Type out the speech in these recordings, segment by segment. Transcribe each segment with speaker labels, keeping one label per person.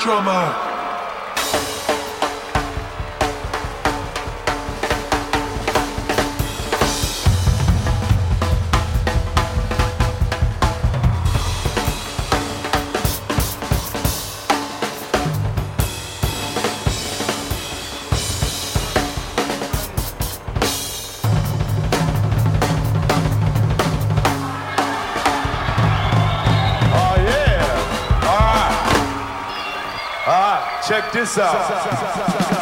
Speaker 1: Drummer.
Speaker 2: Check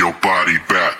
Speaker 3: your body back.